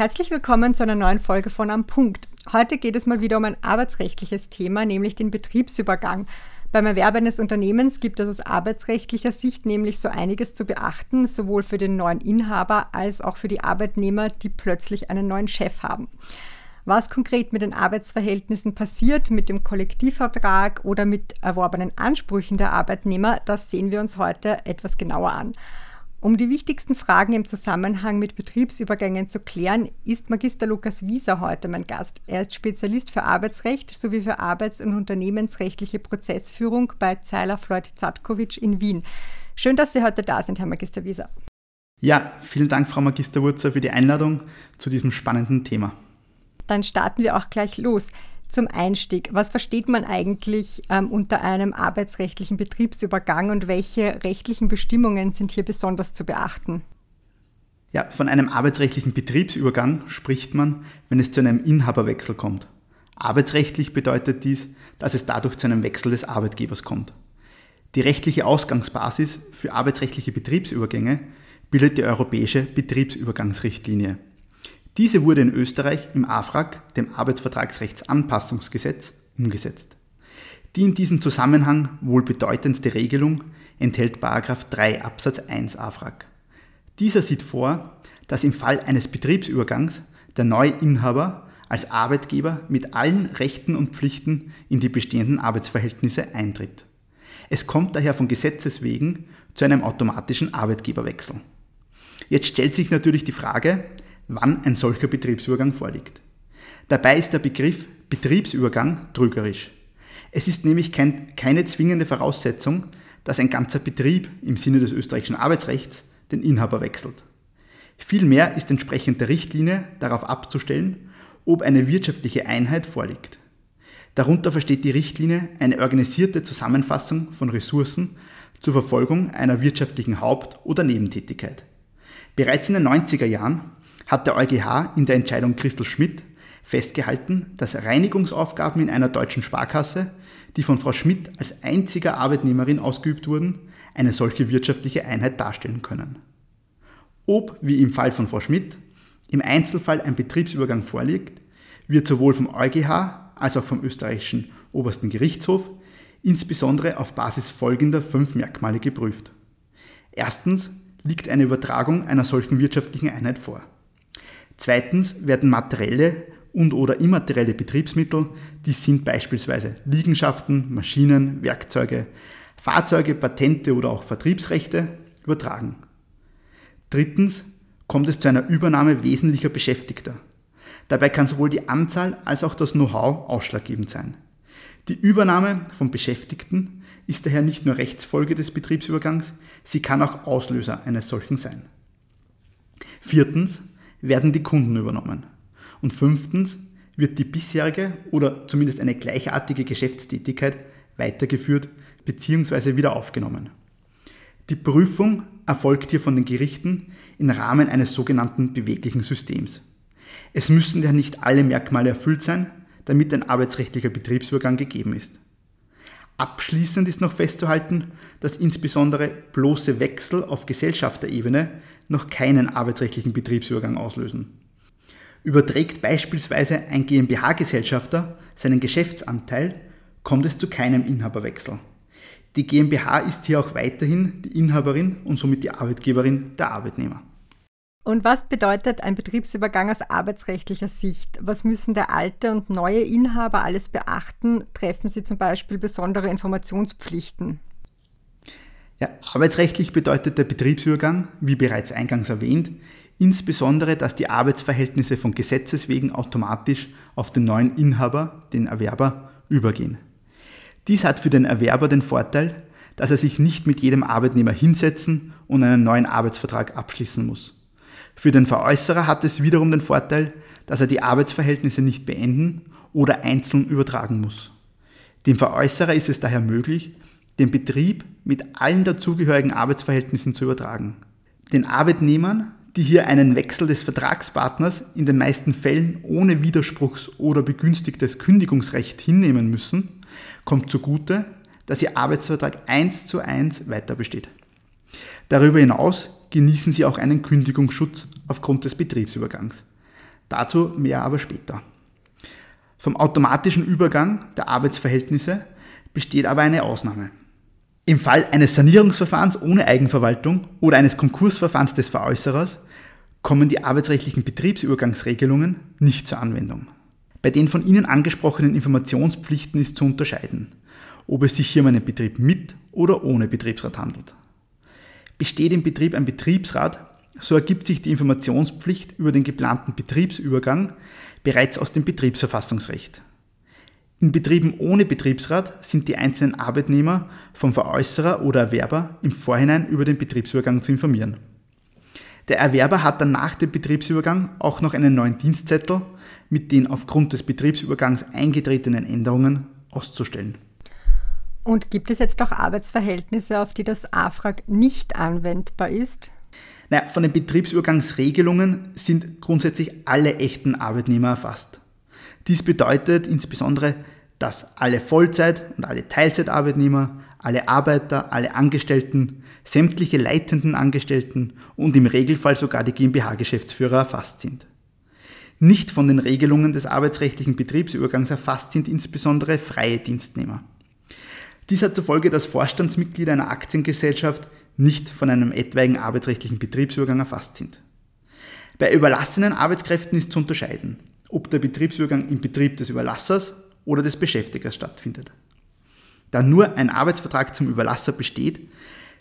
Herzlich willkommen zu einer neuen Folge von Am Punkt. Heute geht es mal wieder um ein arbeitsrechtliches Thema, nämlich den Betriebsübergang. Beim Erwerb eines Unternehmens gibt es aus arbeitsrechtlicher Sicht nämlich so einiges zu beachten, sowohl für den neuen Inhaber als auch für die Arbeitnehmer, die plötzlich einen neuen Chef haben. Was konkret mit den Arbeitsverhältnissen passiert, mit dem Kollektivvertrag oder mit erworbenen Ansprüchen der Arbeitnehmer, das sehen wir uns heute etwas genauer an. Um die wichtigsten Fragen im Zusammenhang mit Betriebsübergängen zu klären, ist Magister Lukas Wieser heute mein Gast. Er ist Spezialist für Arbeitsrecht sowie für arbeits- und unternehmensrechtliche Prozessführung bei Zeiler Floyd Zatkovic in Wien. Schön, dass Sie heute da sind, Herr Magister Wieser. Ja, vielen Dank, Frau Magister Wurzer, für die Einladung zu diesem spannenden Thema. Dann starten wir auch gleich los zum Einstieg. Was versteht man eigentlich ähm, unter einem arbeitsrechtlichen Betriebsübergang und welche rechtlichen Bestimmungen sind hier besonders zu beachten? Ja, von einem arbeitsrechtlichen Betriebsübergang spricht man, wenn es zu einem Inhaberwechsel kommt. Arbeitsrechtlich bedeutet dies, dass es dadurch zu einem Wechsel des Arbeitgebers kommt. Die rechtliche Ausgangsbasis für arbeitsrechtliche Betriebsübergänge bildet die Europäische Betriebsübergangsrichtlinie. Diese wurde in Österreich im AFRAG, dem Arbeitsvertragsrechtsanpassungsgesetz, umgesetzt. Die in diesem Zusammenhang wohl bedeutendste Regelung enthält 3 Absatz 1 AFRAG. Dieser sieht vor, dass im Fall eines Betriebsübergangs der neue Inhaber als Arbeitgeber mit allen Rechten und Pflichten in die bestehenden Arbeitsverhältnisse eintritt. Es kommt daher von Gesetzes wegen zu einem automatischen Arbeitgeberwechsel. Jetzt stellt sich natürlich die Frage, wann ein solcher Betriebsübergang vorliegt. Dabei ist der Begriff Betriebsübergang trügerisch. Es ist nämlich kein, keine zwingende Voraussetzung, dass ein ganzer Betrieb im Sinne des österreichischen Arbeitsrechts den Inhaber wechselt. Vielmehr ist entsprechend der Richtlinie darauf abzustellen, ob eine wirtschaftliche Einheit vorliegt. Darunter versteht die Richtlinie eine organisierte Zusammenfassung von Ressourcen zur Verfolgung einer wirtschaftlichen Haupt- oder Nebentätigkeit. Bereits in den 90er Jahren hat der EuGH in der Entscheidung Christel Schmidt festgehalten, dass Reinigungsaufgaben in einer deutschen Sparkasse, die von Frau Schmidt als einziger Arbeitnehmerin ausgeübt wurden, eine solche wirtschaftliche Einheit darstellen können. Ob, wie im Fall von Frau Schmidt, im Einzelfall ein Betriebsübergang vorliegt, wird sowohl vom EuGH als auch vom österreichischen Obersten Gerichtshof insbesondere auf Basis folgender fünf Merkmale geprüft. Erstens liegt eine Übertragung einer solchen wirtschaftlichen Einheit vor. Zweitens werden materielle und oder immaterielle Betriebsmittel, die sind beispielsweise Liegenschaften, Maschinen, Werkzeuge, Fahrzeuge, Patente oder auch Vertriebsrechte, übertragen. Drittens kommt es zu einer Übernahme wesentlicher Beschäftigter. Dabei kann sowohl die Anzahl als auch das Know-how ausschlaggebend sein. Die Übernahme von Beschäftigten ist daher nicht nur Rechtsfolge des Betriebsübergangs, sie kann auch Auslöser eines solchen sein. Viertens werden die Kunden übernommen. Und fünftens wird die bisherige oder zumindest eine gleichartige Geschäftstätigkeit weitergeführt bzw. wieder aufgenommen. Die Prüfung erfolgt hier von den Gerichten im Rahmen eines sogenannten beweglichen Systems. Es müssen ja nicht alle Merkmale erfüllt sein, damit ein arbeitsrechtlicher Betriebsübergang gegeben ist. Abschließend ist noch festzuhalten, dass insbesondere bloße Wechsel auf Gesellschafterebene noch keinen arbeitsrechtlichen Betriebsübergang auslösen. Überträgt beispielsweise ein GmbH-Gesellschafter seinen Geschäftsanteil, kommt es zu keinem Inhaberwechsel. Die GmbH ist hier auch weiterhin die Inhaberin und somit die Arbeitgeberin der Arbeitnehmer. Und was bedeutet ein Betriebsübergang aus arbeitsrechtlicher Sicht? Was müssen der alte und neue Inhaber alles beachten? Treffen sie zum Beispiel besondere Informationspflichten? Ja, arbeitsrechtlich bedeutet der Betriebsübergang, wie bereits eingangs erwähnt, insbesondere, dass die Arbeitsverhältnisse von Gesetzes wegen automatisch auf den neuen Inhaber, den Erwerber, übergehen. Dies hat für den Erwerber den Vorteil, dass er sich nicht mit jedem Arbeitnehmer hinsetzen und einen neuen Arbeitsvertrag abschließen muss. Für den Veräußerer hat es wiederum den Vorteil, dass er die Arbeitsverhältnisse nicht beenden oder einzeln übertragen muss. Dem Veräußerer ist es daher möglich, den Betrieb mit allen dazugehörigen Arbeitsverhältnissen zu übertragen. Den Arbeitnehmern, die hier einen Wechsel des Vertragspartners in den meisten Fällen ohne Widerspruchs- oder begünstigtes Kündigungsrecht hinnehmen müssen, kommt zugute, dass ihr Arbeitsvertrag eins zu eins weiter besteht. Darüber hinaus genießen sie auch einen Kündigungsschutz aufgrund des Betriebsübergangs. Dazu mehr aber später. Vom automatischen Übergang der Arbeitsverhältnisse besteht aber eine Ausnahme. Im Fall eines Sanierungsverfahrens ohne Eigenverwaltung oder eines Konkursverfahrens des Veräußerers kommen die arbeitsrechtlichen Betriebsübergangsregelungen nicht zur Anwendung. Bei den von Ihnen angesprochenen Informationspflichten ist zu unterscheiden, ob es sich hier um einen Betrieb mit oder ohne Betriebsrat handelt. Besteht im Betrieb ein Betriebsrat, so ergibt sich die Informationspflicht über den geplanten Betriebsübergang bereits aus dem Betriebsverfassungsrecht. In Betrieben ohne Betriebsrat sind die einzelnen Arbeitnehmer vom Veräußerer oder Erwerber im Vorhinein über den Betriebsübergang zu informieren. Der Erwerber hat dann nach dem Betriebsübergang auch noch einen neuen Dienstzettel mit den aufgrund des Betriebsübergangs eingetretenen Änderungen auszustellen. Und gibt es jetzt auch Arbeitsverhältnisse, auf die das AFRAG nicht anwendbar ist? Naja, von den Betriebsübergangsregelungen sind grundsätzlich alle echten Arbeitnehmer erfasst. Dies bedeutet insbesondere, dass alle Vollzeit- und alle Teilzeitarbeitnehmer, alle Arbeiter, alle Angestellten, sämtliche leitenden Angestellten und im Regelfall sogar die GmbH-Geschäftsführer erfasst sind. Nicht von den Regelungen des arbeitsrechtlichen Betriebsübergangs erfasst sind insbesondere freie Dienstnehmer. Dies hat zur Folge, dass Vorstandsmitglieder einer Aktiengesellschaft nicht von einem etwaigen arbeitsrechtlichen Betriebsübergang erfasst sind. Bei überlassenen Arbeitskräften ist zu unterscheiden, ob der Betriebsübergang im Betrieb des Überlassers oder des Beschäftigers stattfindet. Da nur ein Arbeitsvertrag zum Überlasser besteht,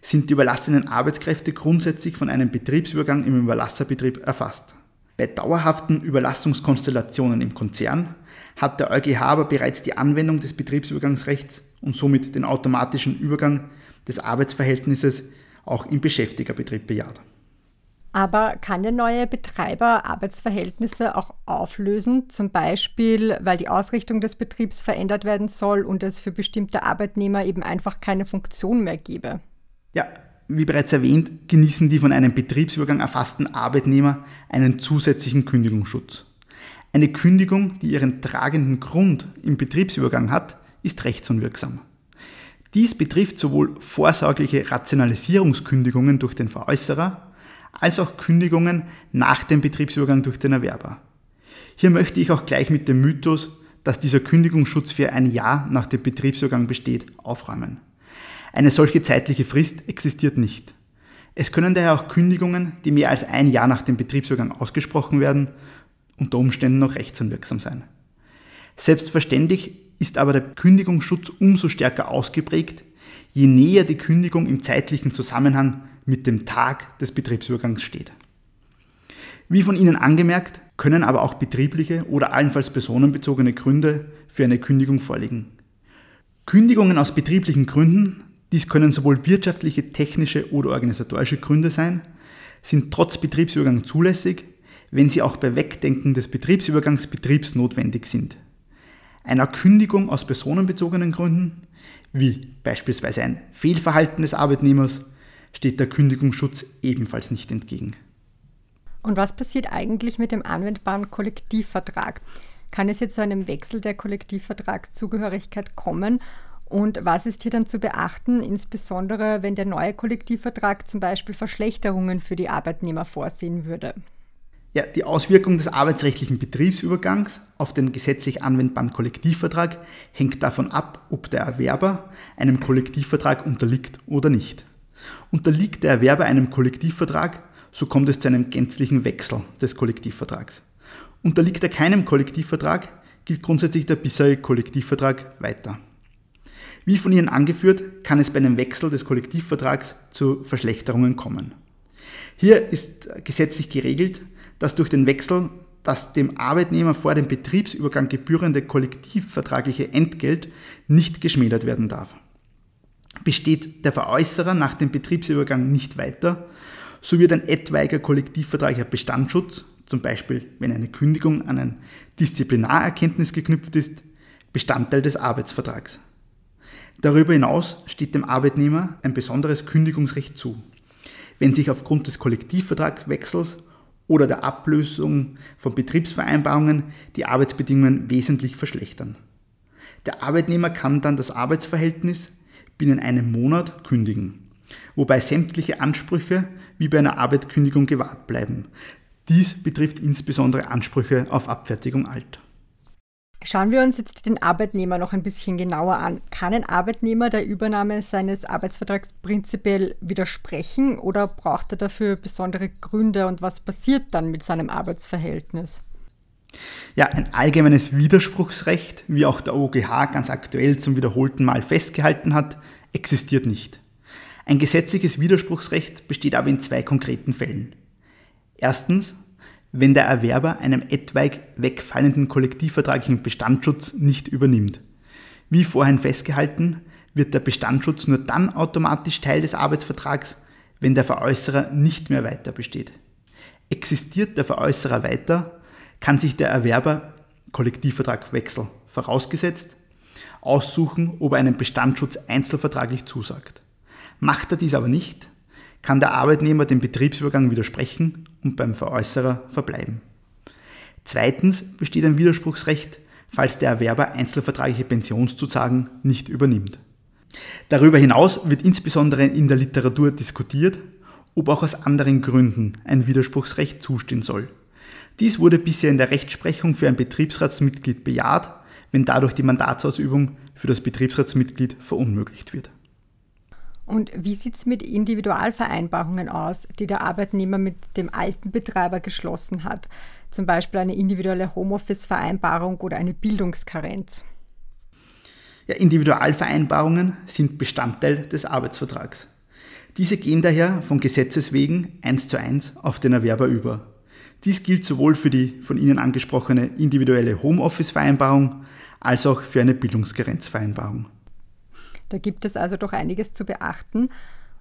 sind die überlassenen Arbeitskräfte grundsätzlich von einem Betriebsübergang im Überlasserbetrieb erfasst. Bei dauerhaften Überlassungskonstellationen im Konzern hat der EuGH aber bereits die Anwendung des Betriebsübergangsrechts und somit den automatischen Übergang des Arbeitsverhältnisses auch im Beschäftigerbetrieb bejaht. Aber kann der neue Betreiber Arbeitsverhältnisse auch auflösen, zum Beispiel weil die Ausrichtung des Betriebs verändert werden soll und es für bestimmte Arbeitnehmer eben einfach keine Funktion mehr gebe? Ja, wie bereits erwähnt, genießen die von einem Betriebsübergang erfassten Arbeitnehmer einen zusätzlichen Kündigungsschutz. Eine Kündigung, die ihren tragenden Grund im Betriebsübergang hat, ist rechtsunwirksam. Dies betrifft sowohl vorsorgliche Rationalisierungskündigungen durch den Veräußerer als auch Kündigungen nach dem Betriebsübergang durch den Erwerber. Hier möchte ich auch gleich mit dem Mythos, dass dieser Kündigungsschutz für ein Jahr nach dem Betriebsübergang besteht, aufräumen. Eine solche zeitliche Frist existiert nicht. Es können daher auch Kündigungen, die mehr als ein Jahr nach dem Betriebsübergang ausgesprochen werden, unter Umständen noch rechtsunwirksam sein. Selbstverständlich ist aber der Kündigungsschutz umso stärker ausgeprägt, je näher die Kündigung im zeitlichen Zusammenhang mit dem Tag des Betriebsübergangs steht. Wie von Ihnen angemerkt, können aber auch betriebliche oder allenfalls personenbezogene Gründe für eine Kündigung vorliegen. Kündigungen aus betrieblichen Gründen, dies können sowohl wirtschaftliche, technische oder organisatorische Gründe sein, sind trotz Betriebsübergang zulässig, wenn sie auch bei Wegdenken des Betriebsübergangs betriebsnotwendig sind. Einer Kündigung aus personenbezogenen Gründen, wie beispielsweise ein Fehlverhalten des Arbeitnehmers, steht der Kündigungsschutz ebenfalls nicht entgegen. Und was passiert eigentlich mit dem anwendbaren Kollektivvertrag? Kann es jetzt zu einem Wechsel der Kollektivvertragszugehörigkeit kommen? Und was ist hier dann zu beachten, insbesondere wenn der neue Kollektivvertrag zum Beispiel Verschlechterungen für die Arbeitnehmer vorsehen würde? Ja, die Auswirkung des arbeitsrechtlichen Betriebsübergangs auf den gesetzlich anwendbaren Kollektivvertrag hängt davon ab, ob der Erwerber einem Kollektivvertrag unterliegt oder nicht. Unterliegt der Erwerber einem Kollektivvertrag, so kommt es zu einem gänzlichen Wechsel des Kollektivvertrags. Unterliegt er keinem Kollektivvertrag, gilt grundsätzlich der bisherige Kollektivvertrag weiter. Wie von Ihnen angeführt, kann es bei einem Wechsel des Kollektivvertrags zu Verschlechterungen kommen. Hier ist gesetzlich geregelt, dass durch den Wechsel das dem Arbeitnehmer vor dem Betriebsübergang gebührende kollektivvertragliche Entgelt nicht geschmälert werden darf. Besteht der Veräußerer nach dem Betriebsübergang nicht weiter, so wird ein etwaiger kollektivvertraglicher Bestandsschutz, zum Beispiel wenn eine Kündigung an ein Disziplinarerkenntnis geknüpft ist, Bestandteil des Arbeitsvertrags. Darüber hinaus steht dem Arbeitnehmer ein besonderes Kündigungsrecht zu. Wenn sich aufgrund des Kollektivvertragswechsels oder der Ablösung von Betriebsvereinbarungen die Arbeitsbedingungen wesentlich verschlechtern. Der Arbeitnehmer kann dann das Arbeitsverhältnis binnen einem Monat kündigen, wobei sämtliche Ansprüche wie bei einer Arbeitskündigung gewahrt bleiben. Dies betrifft insbesondere Ansprüche auf Abfertigung alt. Schauen wir uns jetzt den Arbeitnehmer noch ein bisschen genauer an. Kann ein Arbeitnehmer der Übernahme seines Arbeitsvertrags prinzipiell widersprechen oder braucht er dafür besondere Gründe und was passiert dann mit seinem Arbeitsverhältnis? Ja, ein allgemeines Widerspruchsrecht, wie auch der OGH ganz aktuell zum wiederholten Mal festgehalten hat, existiert nicht. Ein gesetzliches Widerspruchsrecht besteht aber in zwei konkreten Fällen. Erstens, wenn der Erwerber einem etwaig wegfallenden kollektivvertraglichen Bestandsschutz nicht übernimmt. Wie vorhin festgehalten, wird der Bestandsschutz nur dann automatisch Teil des Arbeitsvertrags, wenn der Veräußerer nicht mehr weiter besteht. Existiert der Veräußerer weiter, kann sich der Erwerber Kollektivvertragwechsel vorausgesetzt aussuchen, ob er einen Bestandsschutz einzelvertraglich zusagt. Macht er dies aber nicht, kann der Arbeitnehmer dem Betriebsübergang widersprechen und beim Veräußerer verbleiben. Zweitens besteht ein Widerspruchsrecht, falls der Erwerber einzelvertragliche Pensionszusagen nicht übernimmt. Darüber hinaus wird insbesondere in der Literatur diskutiert, ob auch aus anderen Gründen ein Widerspruchsrecht zustehen soll. Dies wurde bisher in der Rechtsprechung für ein Betriebsratsmitglied bejaht, wenn dadurch die Mandatsausübung für das Betriebsratsmitglied verunmöglicht wird. Und wie sieht es mit Individualvereinbarungen aus, die der Arbeitnehmer mit dem alten Betreiber geschlossen hat? Zum Beispiel eine individuelle Homeoffice-Vereinbarung oder eine Bildungskarenz? Ja, Individualvereinbarungen sind Bestandteil des Arbeitsvertrags. Diese gehen daher von Gesetzes wegen eins zu eins auf den Erwerber über. Dies gilt sowohl für die von Ihnen angesprochene individuelle Homeoffice-Vereinbarung als auch für eine Bildungskarenzvereinbarung. Da gibt es also doch einiges zu beachten.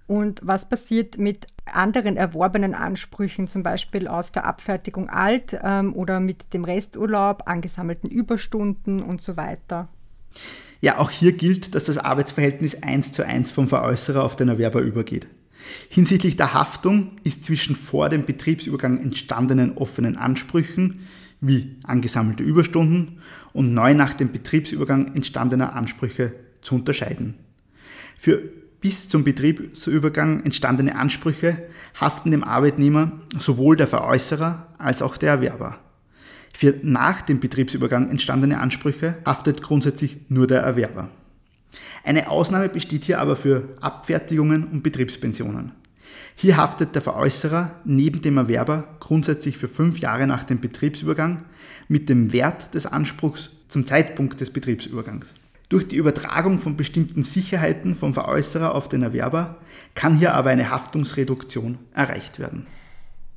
Und was passiert mit anderen erworbenen Ansprüchen, zum Beispiel aus der Abfertigung alt ähm, oder mit dem Resturlaub, angesammelten Überstunden und so weiter? Ja, auch hier gilt, dass das Arbeitsverhältnis eins zu eins vom Veräußerer auf den Erwerber übergeht. Hinsichtlich der Haftung ist zwischen vor dem Betriebsübergang entstandenen offenen Ansprüchen wie angesammelte Überstunden und neu nach dem Betriebsübergang entstandener Ansprüche zu unterscheiden. Für bis zum Betriebsübergang entstandene Ansprüche haften dem Arbeitnehmer sowohl der Veräußerer als auch der Erwerber. Für nach dem Betriebsübergang entstandene Ansprüche haftet grundsätzlich nur der Erwerber. Eine Ausnahme besteht hier aber für Abfertigungen und Betriebspensionen. Hier haftet der Veräußerer neben dem Erwerber grundsätzlich für fünf Jahre nach dem Betriebsübergang mit dem Wert des Anspruchs zum Zeitpunkt des Betriebsübergangs. Durch die Übertragung von bestimmten Sicherheiten vom Veräußerer auf den Erwerber kann hier aber eine Haftungsreduktion erreicht werden.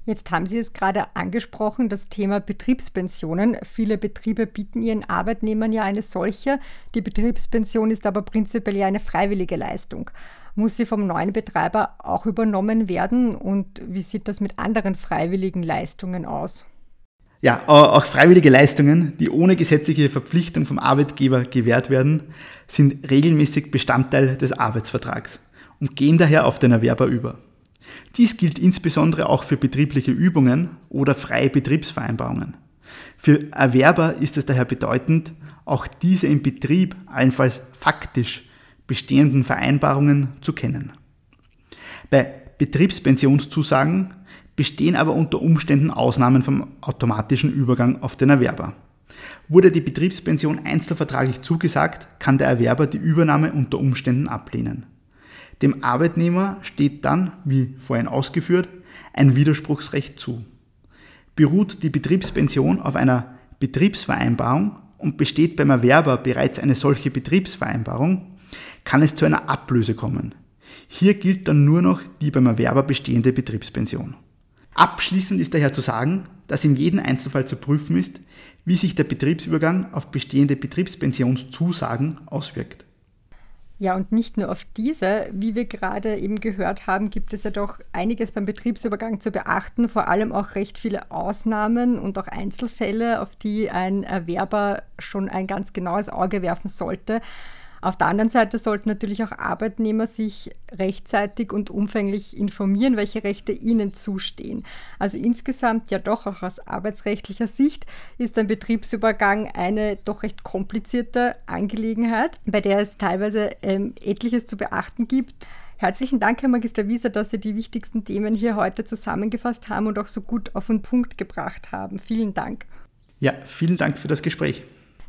Jetzt haben Sie es gerade angesprochen, das Thema Betriebspensionen. Viele Betriebe bieten ihren Arbeitnehmern ja eine solche. Die Betriebspension ist aber prinzipiell ja eine freiwillige Leistung. Muss sie vom neuen Betreiber auch übernommen werden? Und wie sieht das mit anderen freiwilligen Leistungen aus? Ja, auch freiwillige Leistungen, die ohne gesetzliche Verpflichtung vom Arbeitgeber gewährt werden, sind regelmäßig Bestandteil des Arbeitsvertrags und gehen daher auf den Erwerber über. Dies gilt insbesondere auch für betriebliche Übungen oder freie Betriebsvereinbarungen. Für Erwerber ist es daher bedeutend, auch diese im Betrieb allenfalls faktisch bestehenden Vereinbarungen zu kennen. Bei Betriebspensionszusagen bestehen aber unter Umständen Ausnahmen vom automatischen Übergang auf den Erwerber. Wurde die Betriebspension einzelvertraglich zugesagt, kann der Erwerber die Übernahme unter Umständen ablehnen. Dem Arbeitnehmer steht dann, wie vorhin ausgeführt, ein Widerspruchsrecht zu. Beruht die Betriebspension auf einer Betriebsvereinbarung und besteht beim Erwerber bereits eine solche Betriebsvereinbarung, kann es zu einer Ablöse kommen. Hier gilt dann nur noch die beim Erwerber bestehende Betriebspension. Abschließend ist daher zu sagen, dass in jedem Einzelfall zu prüfen ist, wie sich der Betriebsübergang auf bestehende Betriebspensionszusagen auswirkt. Ja, und nicht nur auf diese, wie wir gerade eben gehört haben, gibt es ja doch einiges beim Betriebsübergang zu beachten, vor allem auch recht viele Ausnahmen und auch Einzelfälle, auf die ein Erwerber schon ein ganz genaues Auge werfen sollte. Auf der anderen Seite sollten natürlich auch Arbeitnehmer sich rechtzeitig und umfänglich informieren, welche Rechte ihnen zustehen. Also insgesamt ja doch auch aus arbeitsrechtlicher Sicht ist ein Betriebsübergang eine doch recht komplizierte Angelegenheit, bei der es teilweise ähm, etliches zu beachten gibt. Herzlichen Dank, Herr Magister Wieser, dass Sie die wichtigsten Themen hier heute zusammengefasst haben und auch so gut auf den Punkt gebracht haben. Vielen Dank. Ja, vielen Dank für das Gespräch.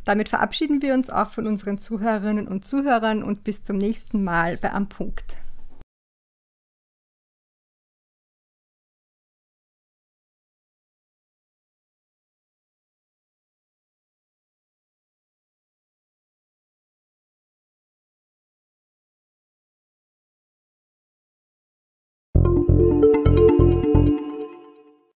Damit verabschieden wir uns auch von unseren Zuhörerinnen und Zuhörern und bis zum nächsten Mal bei Am Punkt.